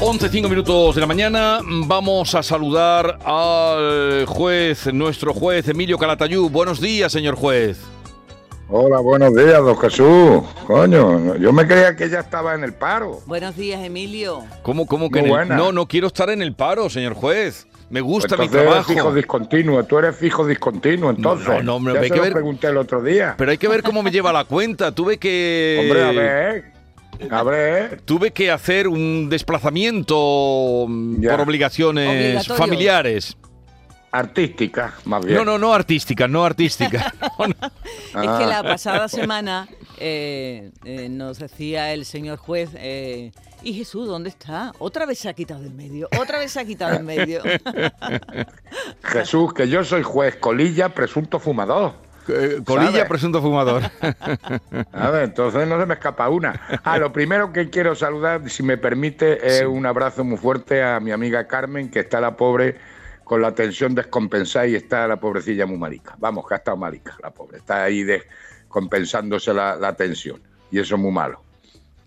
11, 5 minutos de la mañana. Vamos a saludar al juez, nuestro juez Emilio Calatayú. Buenos días, señor juez. Hola, buenos días, don Jesús. Coño, yo me creía que ya estaba en el paro. Buenos días, Emilio. ¿Cómo, cómo que en el-. No, no quiero estar en el paro, señor juez. Me gusta mi Entonces eres trabajo. fijo discontinuo, tú eres fijo discontinuo, entonces. no, no, hombre, ya hay se que lo ver- pregunté el otro día. Pero hay que ver cómo me lleva la cuenta. Tuve que. Hombre, a ver, a ver. Tuve que hacer un desplazamiento mm, Ya. por obligaciones familiares. Artística, más bien. No, no, no artística, no artística. No, no. Es Ah. que la pasada semana eh, eh, nos decía el señor juez, eh, ¿y Jesús dónde está? Otra vez se ha quitado del medio, otra vez se ha quitado del medio. Jesús, que yo soy juez, colilla, presunto fumador. Eh, Colilla, ¿Sabe? presunto fumador. A ver, entonces no se me escapa una. Ah, lo primero que quiero saludar, si me permite, es un abrazo muy fuerte a mi amiga Carmen, que está la pobre con la tensión descompensada y está la pobrecilla muy marica. Vamos, que ha estado marica la pobre. Está ahí descompensándose la, la tensión. Y eso es muy malo.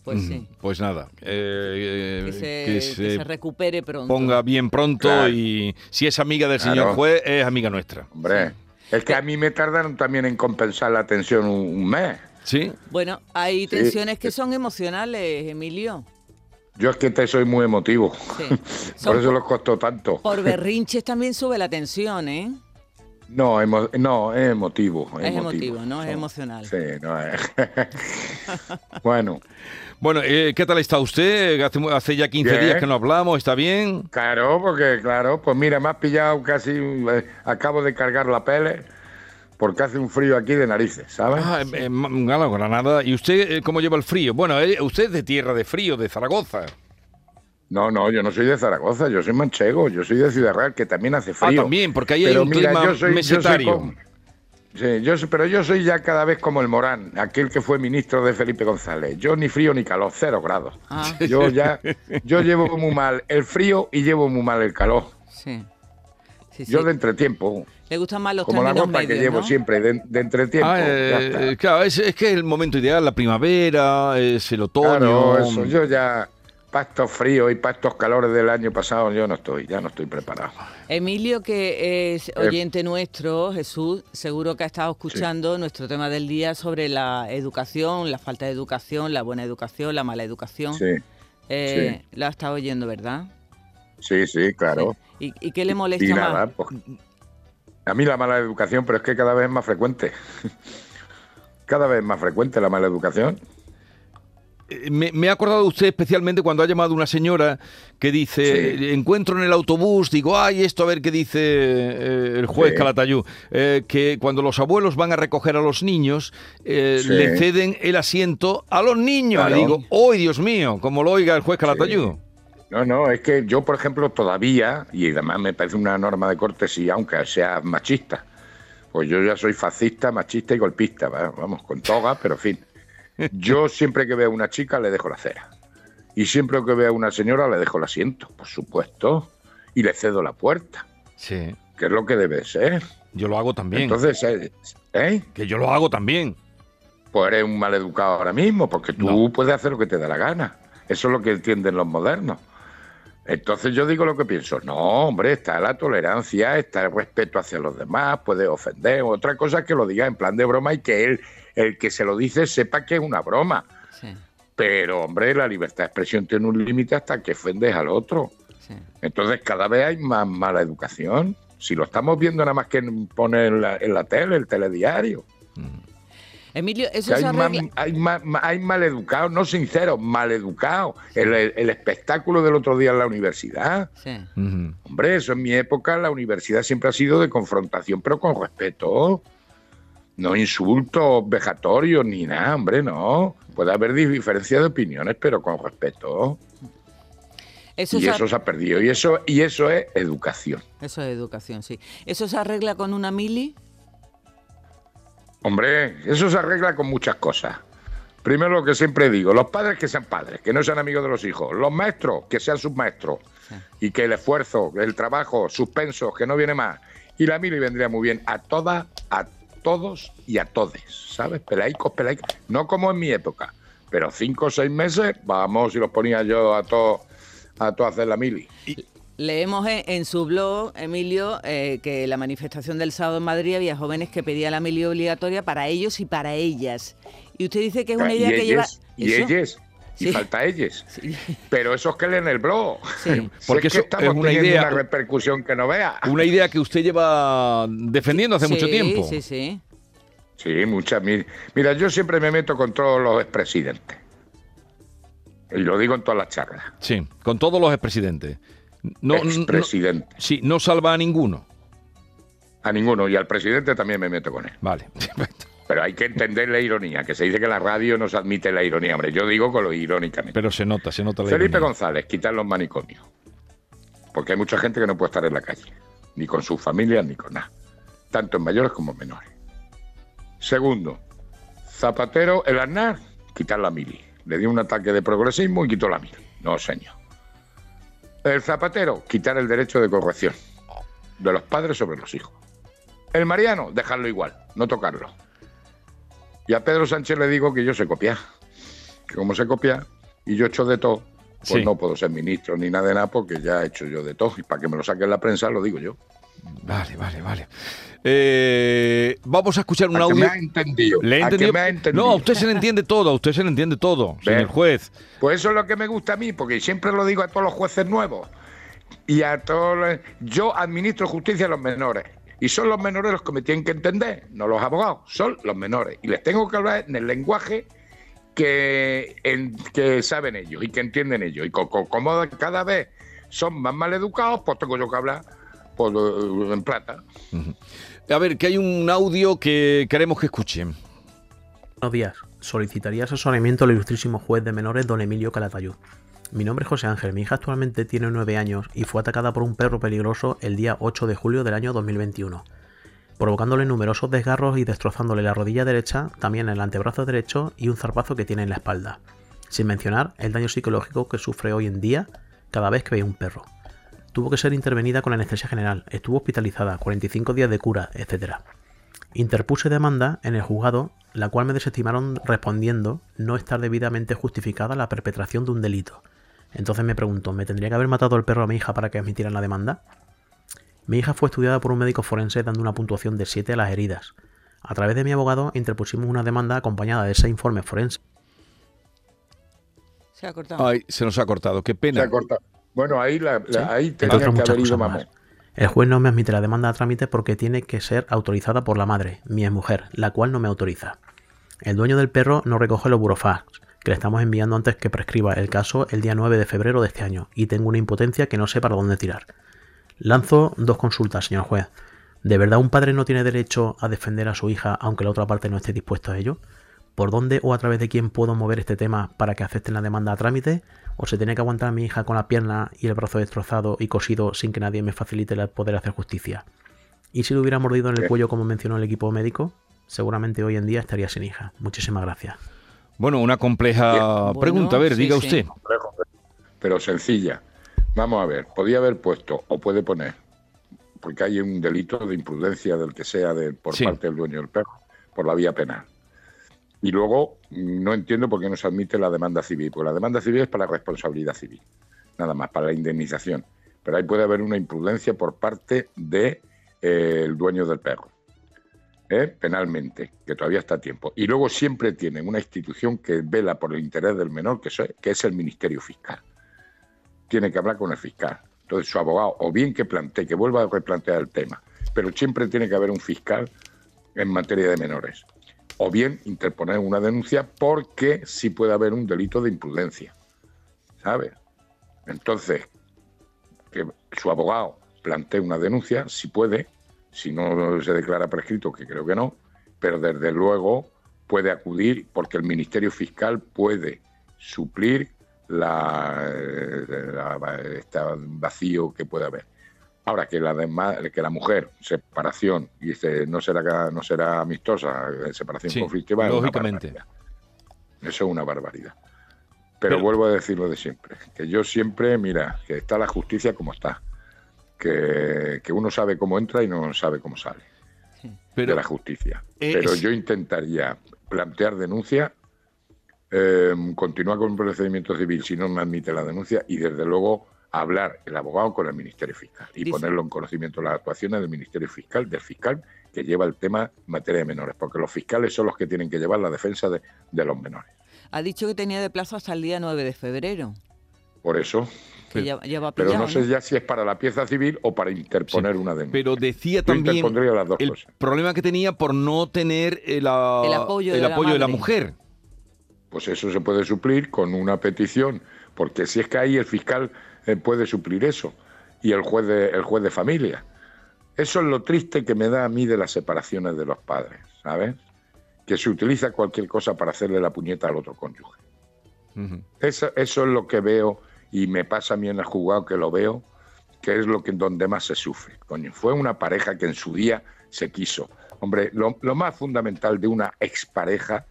Pues sí, Pues nada, eh, que se, que que se recupere pronto. ponga bien pronto Claro. y si es amiga del Claro. señor juez, es amiga nuestra. Hombre, es que a mí me tardaron también en compensar la tensión un, un mes. ¿Sí? Bueno, hay Sí. tensiones que son emocionales, Emilio. Yo es que te soy muy emotivo. Sí. Por Son eso los costó tanto. por berrinches también sube la tensión, ¿eh? No, emo- no, es emotivo. Es emotivo, ¿no? Es emocional. Sí, no es. bueno, Bueno, eh, ¿qué tal está usted? Hace, hace ya 15 Bien. días que no hablamos, ¿está bien? claro, porque claro, pues mira, me has pillado casi. eh, acabo de cargar la pele porque hace un frío aquí de narices, ¿sabes? Ah, eh, eh, Granada. ¿Y usted eh, cómo lleva el frío? Bueno, eh, usted es de tierra de frío, de Zaragoza. No, no, yo no soy de Zaragoza, yo soy manchego, yo soy de Ciudad Real, que también hace Ah, frío. también, porque ahí hay Pero un mira, clima yo soy- yo soy mesetario. Sí, yo pero yo soy ya cada vez como el Morán, aquel que fue ministro de Felipe González. Yo ni frío ni calor, cero grados. Ah. Yo ya, yo llevo muy mal el frío y llevo muy mal el calor. Sí. Sí, sí. Yo de entretiempo, Le gustan más los como la ropa que llevo ¿no? siempre, de, de entretiempo. Ah, eh, claro, es, es que es el momento ideal, la primavera, es el otoño. Claro, eso. Yo ya, para estos fríos y para estos calores del año pasado, yo no estoy, ya no estoy preparado. Emilio, que Eh. es oyente nuestro, Jesús, seguro que ha estado escuchando nuestro tema del día sobre la educación, la falta de educación, la buena educación, la mala educación. Sí, Eh, Lo ha estado oyendo, ¿verdad? sí, sí, claro. ¿Y, y qué le molesta Y más? nada, pues, a mí la mala educación, pero es que cada vez es más frecuente. Cada vez es más frecuente la mala educación. Eh, Me, me ha acordado usted especialmente cuando ha llamado una señora que dice, Sí. eh, encuentro en el autobús, digo, ay, esto a ver qué dice eh, el juez Sí. Calatayú, eh, que cuando los abuelos van a recoger a los niños, eh, Sí. le ceden el asiento a los niños. Claro. Digo, ¡ay, Dios mío! Como lo oiga el juez Calatayú. No, no, es que yo, por ejemplo, todavía, y además me parece una norma de cortesía, aunque sea machista, pues yo ya soy fascista, machista y golpista, va- vamos, con toga, pero en fin. Yo siempre que veo a una chica le dejo la cera. Y siempre que veo a una señora le dejo el asiento, por supuesto, y le cedo la puerta, Sí, que es lo que debe ser. yo lo hago también. Entonces, eh, ¿eh? que yo lo hago también. Pues eres un maleducado ahora mismo, porque tú No. puedes hacer lo que te da la gana. Eso es lo que entienden los modernos. Entonces yo digo lo que pienso. No, hombre, está la tolerancia, está el respeto hacia los demás, puede ofender. Otra cosa es que lo diga en plan de broma y que él, el que se lo dice, sepa que es una broma. Sí, Pero, hombre, la libertad de expresión tiene un límite hasta que ofendes al otro. sí. Entonces cada vez hay más mala educación. Si lo estamos viendo nada más que pone en la, en la tele, el telediario. Emilio, eso Que se hay, arregla... hay, más, hay maleducados, no sinceros, maleducados. El, el- el espectáculo del otro día en la universidad. Sí. Hombre, eso en mi época la universidad siempre ha sido de confrontación, pero con respeto. No insultos vejatorios ni nada, hombre, no. Puede haber diferencia de opiniones, pero con respeto. Eso, y se, eso se ha perdido. Y eso, y eso es educación. eso es educación, sí. ¿Eso se arregla con una mili? Hombre, eso se arregla con muchas cosas. Primero lo que siempre digo, los padres que sean padres, que no sean amigos de los hijos. Los maestros, que sean sus maestros. Sí. Y que el esfuerzo, el trabajo, suspenso, que no viene más. Y la mili vendría muy bien a todas, a todos y a todes, ¿sabes? Pelaicos, pelaicos. No como en mi época, pero cinco o seis meses, vamos, y los ponía yo a todos a tú hacer la mili. Leemos en, su blog, Emilio, eh, que la manifestación del sábado en Madrid había jóvenes que pedían la mili obligatoria para ellos y para ellas. Y usted dice que es una idea que lleva... Y ellas, y falta ellas. Pero esos que leen el blog. Porque eso es una idea, una repercusión que no vea. Una idea que usted lleva defendiendo hace mucho tiempo. Sí, sí. Sí, muchas. Mira, yo siempre me meto con todos los expresidentes. Y lo digo en todas las charlas. Sí, con todos los expresidentes. No, expresidente. sí, no salva a ninguno. A ninguno, y al presidente también me meto con él. Vale, Pero hay que entender la ironía, que se dice que la radio no se admite la ironía. Hombre, yo digo con lo irónicamente. Pero se nota, se nota la Felipe González, quitar los manicomios. Porque hay mucha gente que no puede estar en la calle, ni con sus familias, ni con nada. Tanto en mayores como en menores. Segundo, Zapatero, el Aznar, quitar la mili. Le dio un ataque de progresismo y quitó la mili. No, señor. El zapatero, quitar el derecho de corrección de los padres sobre los hijos. El Mariano, dejarlo igual, no tocarlo. Y a Pedro Sánchez le digo que yo sé copiar. Que como se copia y yo he hecho de todo, pues no puedo ser ministro ni nada de nada porque ya he hecho yo de todo. Y para que me lo saque en la prensa lo digo yo. Vale, vale, vale. Eh, vamos a escuchar un audio. me ha entendido. ¿Le No, a usted se le entiende todo, a usted se le entiende todo, señor juez. Pues eso es lo que me gusta a mí, porque siempre lo digo a todos los jueces nuevos. Y a todos los... Yo administro justicia a los menores. Y son los menores los que me tienen que entender, no los abogados, son los menores. Y les tengo que hablar en el lenguaje que, que saben ellos y que entienden ellos. Y como cada vez son más mal educados, pues tengo yo que hablar en plata. A ver, que hay un audio que queremos que escuchen. Buenos días. Solicitaría asesoramiento al ilustrísimo juez de menores, don Emilio Calatayud. Mi nombre es José Ángel, mi hija actualmente tiene 9 años y fue atacada por un perro peligroso el día 8 de julio del año 2021, provocándole numerosos desgarros y destrozándole la rodilla derecha, también el antebrazo derecho y un zarpazo que tiene en la espalda, sin mencionar el daño psicológico que sufre hoy en día cada vez que ve un perro. Tuvo que ser intervenida con anestesia general, estuvo hospitalizada, 45 días de cura, etc. Interpuse demanda en el juzgado, la cual me desestimaron respondiendo no estar debidamente justificada la perpetración de un delito. Entonces me pregunto, ¿me tendría que haber matado el perro a mi hija para que admitieran la demanda? Mi hija fue estudiada por un médico forense dando una puntuación de 7 a las heridas. A través de mi abogado interpusimos una demanda acompañada de ese informe forense. Se ha cortado. Ay, se nos ha cortado, qué pena. Se ha cortado. Bueno, ahí, la, ahí tenía que haber ido más. El juez no me admite la demanda a trámite porque tiene que ser autorizada por la madre, mi mujer, la cual no me autoriza. El dueño del perro no recoge los burofax, que le estamos enviando antes que prescriba el caso el día 9 de febrero de este año, y tengo una impotencia que no sé para dónde tirar. Lanzo dos consultas, señor juez. ¿De verdad un padre no tiene derecho a defender a su hija aunque la otra parte no esté dispuesta a ello? ¿Por dónde o a través de quién puedo mover este tema para que acepten la demanda a trámite? ¿O se tiene que aguantar a mi hija con la pierna y el brazo destrozado y cosido sin que nadie me facilite el poder hacer justicia? ¿Y si le hubiera mordido en el cuello como mencionó el equipo médico? Seguramente hoy en día estaría sin hija. Muchísimas gracias. Bueno, una compleja pregunta. A ver, diga usted. Pero sencilla. Vamos a ver, podía haber puesto o puede poner, porque hay un delito de imprudencia del que sea de, por parte del dueño del perro, por la vía penal. Y luego no entiendo por qué no se admite la demanda civil, porque la demanda civil es para la responsabilidad civil, nada más, para la indemnización. Pero ahí puede haber una imprudencia por parte del de, eh, dueño del perro, ¿eh? penalmente, que todavía está a tiempo. Y luego siempre tienen una institución que vela por el interés del menor, que, que es el Ministerio Fiscal. Tiene que hablar con el fiscal. Entonces su abogado, o bien que plantee, que vuelva a replantear el tema, pero siempre tiene que haber un fiscal en materia de menores o bien interponer una denuncia porque sí puede haber un delito de imprudencia. ¿Sabes? Entonces, que su abogado plantee una denuncia, si puede, si no se declara prescrito, que creo que no, pero desde luego puede acudir porque el Ministerio Fiscal puede suplir la, este vacío que puede haber. Ahora que la, que la mujer, separación, y este, no será no será amistosa, eh, separación conflictiva, lógicamente. Eso es una barbaridad. Pero, vuelvo a decirlo de siempre, que yo siempre, mira, que está la justicia como está, que, uno sabe cómo entra y no sabe cómo sale de la justicia. Pero yo intentaría plantear denuncia eh, continuar con un procedimiento civil si no me admite la denuncia y desde luego hablar el abogado con el Ministerio Fiscal y ponerlo en conocimiento de las actuaciones del Ministerio Fiscal, del fiscal que lleva el tema en materia de menores, porque los fiscales son los que tienen que llevar la defensa de, los menores. Ha dicho que tenía de plazo hasta el día 9 de febrero. Por eso. pero no sé ya si es para la pieza civil o para interponer una denuncia. Pero decía también el problema que tenía por no tener el, apoyo, de, la mujer pues eso se puede suplir con una petición, porque si es que ahí el fiscal eh, puede suplir eso y el juez de, el juez de familia. Eso es lo triste que me da a mí de las separaciones de los padres, ¿sabes? Que se utiliza cualquier cosa para hacerle la puñeta al otro cónyuge. eso, eso, es lo que veo y me pasa a mí en el juzgado que lo veo, que es lo que donde más se sufre. Coño, fue una pareja que en su día se quiso. Hombre, lo, lo más fundamental de una expareja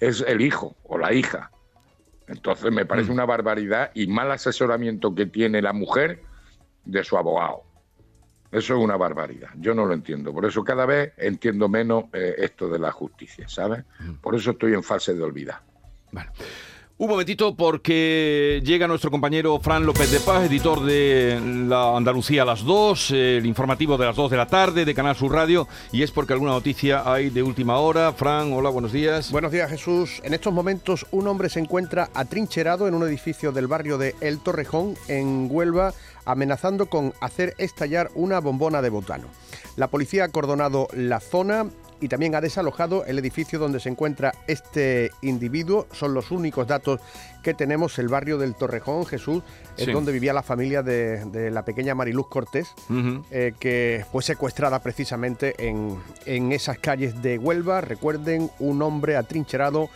es el hijo o la hija. Entonces me parece mm. una barbaridad y mal asesoramiento que tiene la mujer de su abogado. Eso es una barbaridad. Yo no lo entiendo. Por eso cada vez entiendo menos eh, esto de la justicia, ¿sabes? Mm. Por eso estoy en fase de olvidar. Un momentito porque llega nuestro compañero Fran López de Paz, editor de la Andalucía a las 2, el informativo de las 2 de la tarde de Canal Sur Radio, y es porque alguna noticia hay de última hora. Fran, hola, buenos días. Buenos días, Jesús. En estos momentos un hombre se encuentra atrincherado en un edificio del barrio de El Torrejón, en Huelva, amenazando con hacer estallar una bombona de botano. La policía ha cordonado la zona y también ha desalojado el edificio donde se encuentra este individuo. Son los únicos datos que tenemos. El barrio del Torrejón, Jesús, es donde vivía la familia de, la pequeña Mariluz Cortés, eh, que fue secuestrada precisamente en, en esas calles de Huelva. Recuerden, un hombre atrincherado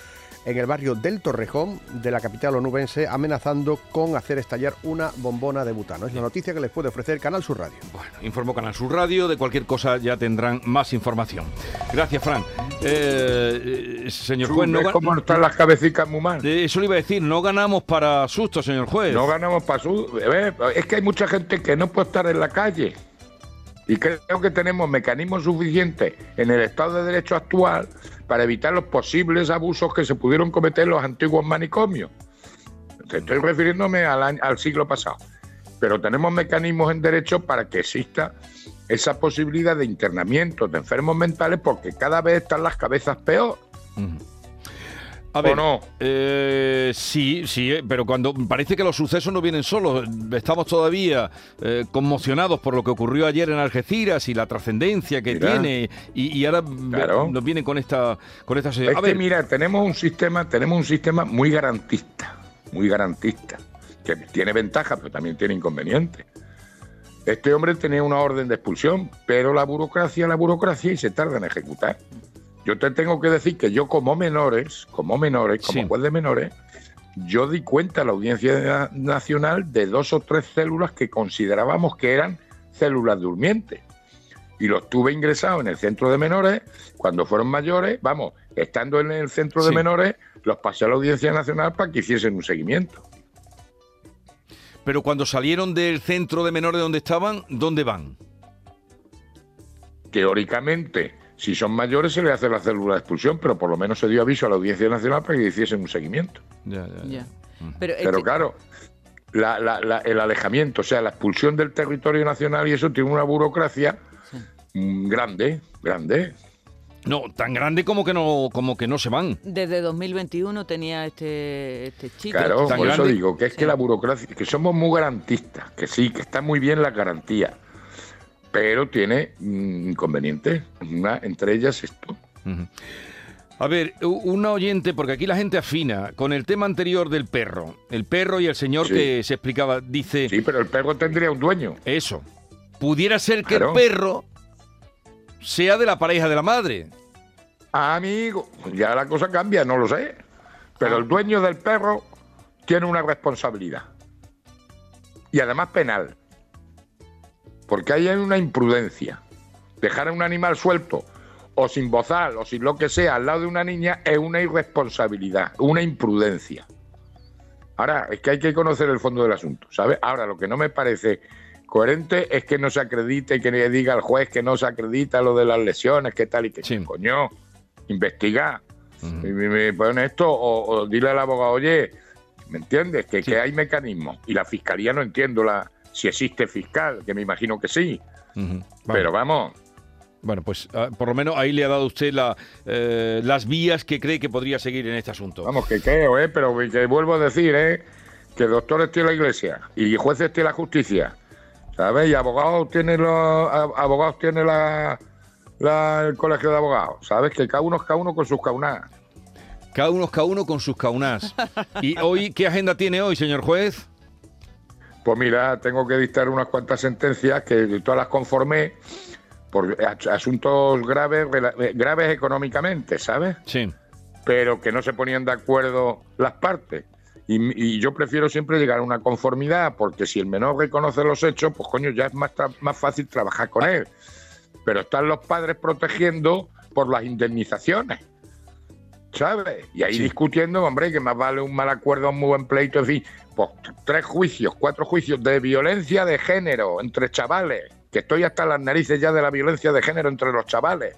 en el barrio del Torrejón de la capital onubense, amenazando con hacer estallar una bombona de butano. Es la noticia que les puede ofrecer Canal Sur Radio. Bueno, informó Canal Sur Radio, de cualquier cosa ya tendrán más información. Gracias, Fran. Eh, eh, señor juez, no ¿Cómo están las cabecitas muy mal? Eso le iba a decir, no ganamos para susto, señor juez. No ganamos para susto. Es que hay mucha gente que no puede estar en la calle. Y creo que tenemos mecanismos suficientes en el Estado de Derecho actual para evitar los posibles abusos que se pudieron cometer en los antiguos manicomios. Estoy refiriéndome al, al siglo pasado. Pero tenemos mecanismos en derecho para que exista esa posibilidad de internamiento de enfermos mentales porque cada vez están las cabezas peor. A ver, no? Eh, sí, sí, eh, pero cuando parece que los sucesos no vienen solos, estamos todavía eh, conmocionados por lo que ocurrió ayer en Algeciras y la trascendencia que tiene y, ahora nos vienen con esta con esta es que, mira, tenemos un sistema, tenemos un sistema muy garantista, muy garantista, que tiene ventajas, pero también tiene inconvenientes. Este hombre tenía una orden de expulsión, pero la burocracia, la burocracia y se tarda en ejecutar. Yo te tengo que decir que yo como menores, como menores, como juez de menores, yo di cuenta a la Audiencia Nacional de dos o tres células que considerábamos que eran células durmientes. Y los tuve ingresados en el centro de menores. Cuando fueron mayores, vamos, estando en el centro de menores, los pasé a la Audiencia Nacional para que hiciesen un seguimiento. Pero cuando salieron del centro de menores donde estaban, ¿dónde van? Teóricamente, si son mayores se le hace la célula de expulsión, pero por lo menos se dio aviso a la Audiencia Nacional para que hiciesen un seguimiento. Ya, ya, Pero, claro, el alejamiento, o sea, la expulsión del territorio nacional y eso tiene una burocracia grande, grande. No, tan grande como que no, como que no se van. Desde 2021 tenía este, este chico. Claro, por eso digo que es que la burocracia, que somos muy garantistas, que sí, que está muy bien la garantía pero tiene inconvenientes. Una, entre ellas esto. A ver, un oyente, porque aquí la gente afina, con el tema anterior del perro. El perro y el señor que se explicaba, dice... Sí, pero el perro tendría un dueño. Eso. Pudiera ser que el perro sea de la pareja de la madre. Amigo, ya la cosa cambia, no lo sé. Pero el ah. dueño del perro tiene una responsabilidad. Y además penal. Porque ahí hay una imprudencia. Dejar a un animal suelto o sin bozal o sin lo que sea al lado de una niña es una irresponsabilidad, una imprudencia. Ahora, es que hay que conocer el fondo del asunto, ¿sabes? Ahora, lo que no me parece coherente es que no se acredite, que le diga al juez que no se acredita lo de las lesiones, que tal y que sí. coño, investiga. y me, pone esto, o, dile al abogado, oye, ¿me entiendes? Que, que hay mecanismos. Y la fiscalía no entiendo la, si existe fiscal, que me imagino que sí. Pero vamos, bueno, pues ah, por lo menos ahí le ha dado usted la, eh, las vías que cree que podría seguir en este asunto. Vamos, que creo, ¿eh? Pero que vuelvo a decir, ¿eh? Que doctores tiene la iglesia y jueces tiene la justicia, ¿sabes? Y abogados tiene, los, abogados tiene la, el colegio de abogados, ¿sabes? Que cada uno es cada uno con sus caunas. Cada uno es cada uno con sus caunas. ¿Y hoy qué agenda tiene hoy, señor juez? Pues mira, tengo que dictar unas cuantas sentencias que todas las conformé por asuntos graves, eh, graves económicamente, ¿sabes? Sí. Pero que no se ponían de acuerdo las partes. Y, yo prefiero siempre llegar a una conformidad, porque si el menor reconoce los hechos, pues coño, ya es más, más fácil trabajar con él. Pero están los padres protegiendo por las indemnizaciones. ¿Sabes? Y ahí discutiendo, hombre, que más vale un mal acuerdo, un muy buen pleito, en fin, pues tres juicios, cuatro juicios de violencia de género entre chavales que estoy hasta las narices ya de la violencia de género entre los chavales.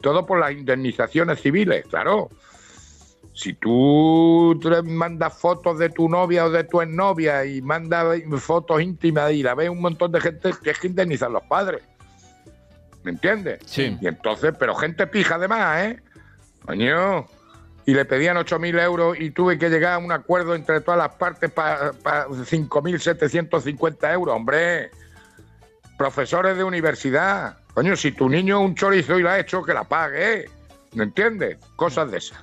Todo por las indemnizaciones civiles, claro. Si tú mandas fotos de tu novia o de tu exnovia y mandas fotos íntimas y la ve un montón de gente, tienes que indemnizar los padres. ¿Me entiendes? Sí. Y entonces, pero gente pija además, ¿eh? Coño. Y le pedían 8.000 euros y tuve que llegar a un acuerdo entre todas las partes para pa 5.750 euros. Hombre, profesores de universidad. Coño, si tu niño un chorizo y lo ha hecho, que la pague. ¿Me entiendes? Cosas de esas.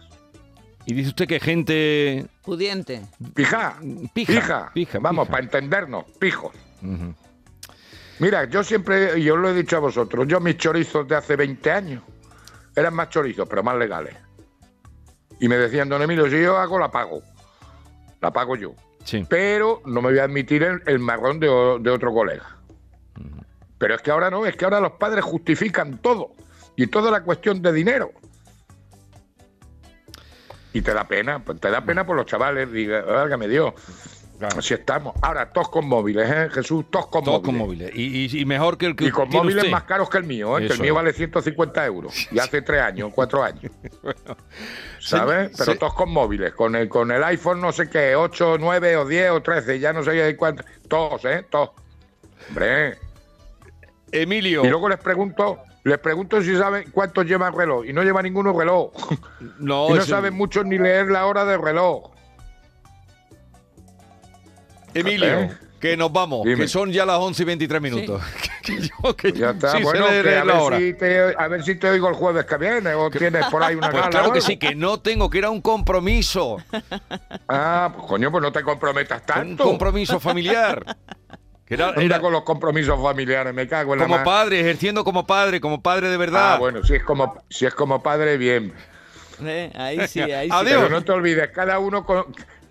Y dice usted que gente... Pudiente. Pija. Pija. Pija. Vamos, para entendernos. Pijos. Mira, yo siempre, yo lo he dicho a vosotros, yo mis chorizos de hace 20 años eran más chorizos, pero más legales. Y me decían, don Emilio, si yo hago, la pago. La pago yo. Sí. Pero no me voy a admitir el, marrón de, de otro colega. Pero es que ahora no, es que ahora los padres justifican todo. Y toda la cuestión de dinero. Y te da pena, pues te da pena por los chavales, diga, que me dio. Así estamos. Ahora, todos con móviles, ¿eh, Jesús? Todos con todos con móviles. Y, mejor que el que Y con móviles más caros que el mío, ¿eh? que el mío vale 150 euros. Y hace tres años, cuatro años. ¿Sabes? Pero todos con móviles. Con el, con el iPhone no sé qué, 8, 9 o 10 o 13, ya no sé cuánto. Todos, ¿eh? Todos. Hombre, Emilio. Y luego les pregunto, les pregunto si saben cuántos llevan reloj y no lleva ninguno reloj. No, y no saben mucho ni leer la hora del reloj. Emilio, que nos vamos, que son ya las 11 y 23 minutos. ya está, bueno, a, ver Si te, oigo el jueves que viene o tienes por ahí una pues Claro que sí, que no tengo, que era un compromiso. Ah, pues coño, pues no te comprometas tanto. Un compromiso familiar. era, con los compromisos familiares, me cago en la Como padre, ejerciendo como padre, como padre de verdad. Ah, bueno, si es como, si es como padre, bien. Eh, ahí sí, ahí sí. Pero no te olvides, cada uno con,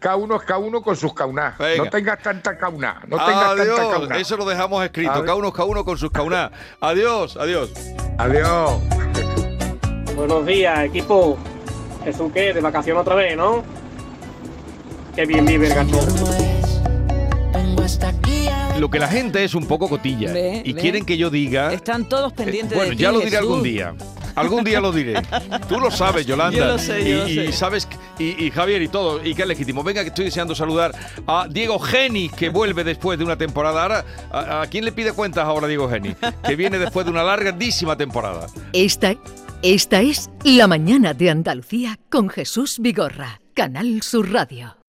cada uno es cada uno con sus caunas. No tengas tanta cauna. No tengas tanta cauna. Eso lo dejamos escrito. Cada uno es cada uno con sus caunas. adiós, adiós. Adiós. Buenos días, equipo. ¿Eso qué? De vacación otra vez, ¿no? Qué bien vive el gato lo que la gente es un poco cotilla y quieren que yo diga. Están todos eh, pendientes bueno, ya lo diré algún día. Algún día lo diré. Tú lo sabes, Yolanda. Yo lo sé, yo y, sabes, y, Javier y todo, y qué legítimo. Venga, que estoy deseando saludar a Diego Geni, que vuelve después de una temporada. Ahora, ¿a, quién le pide cuentas ahora Diego Geni? Que viene después de una larguísima temporada. Esta, esta es La Mañana de Andalucía con Jesús Vigorra, Canal Sur Radio.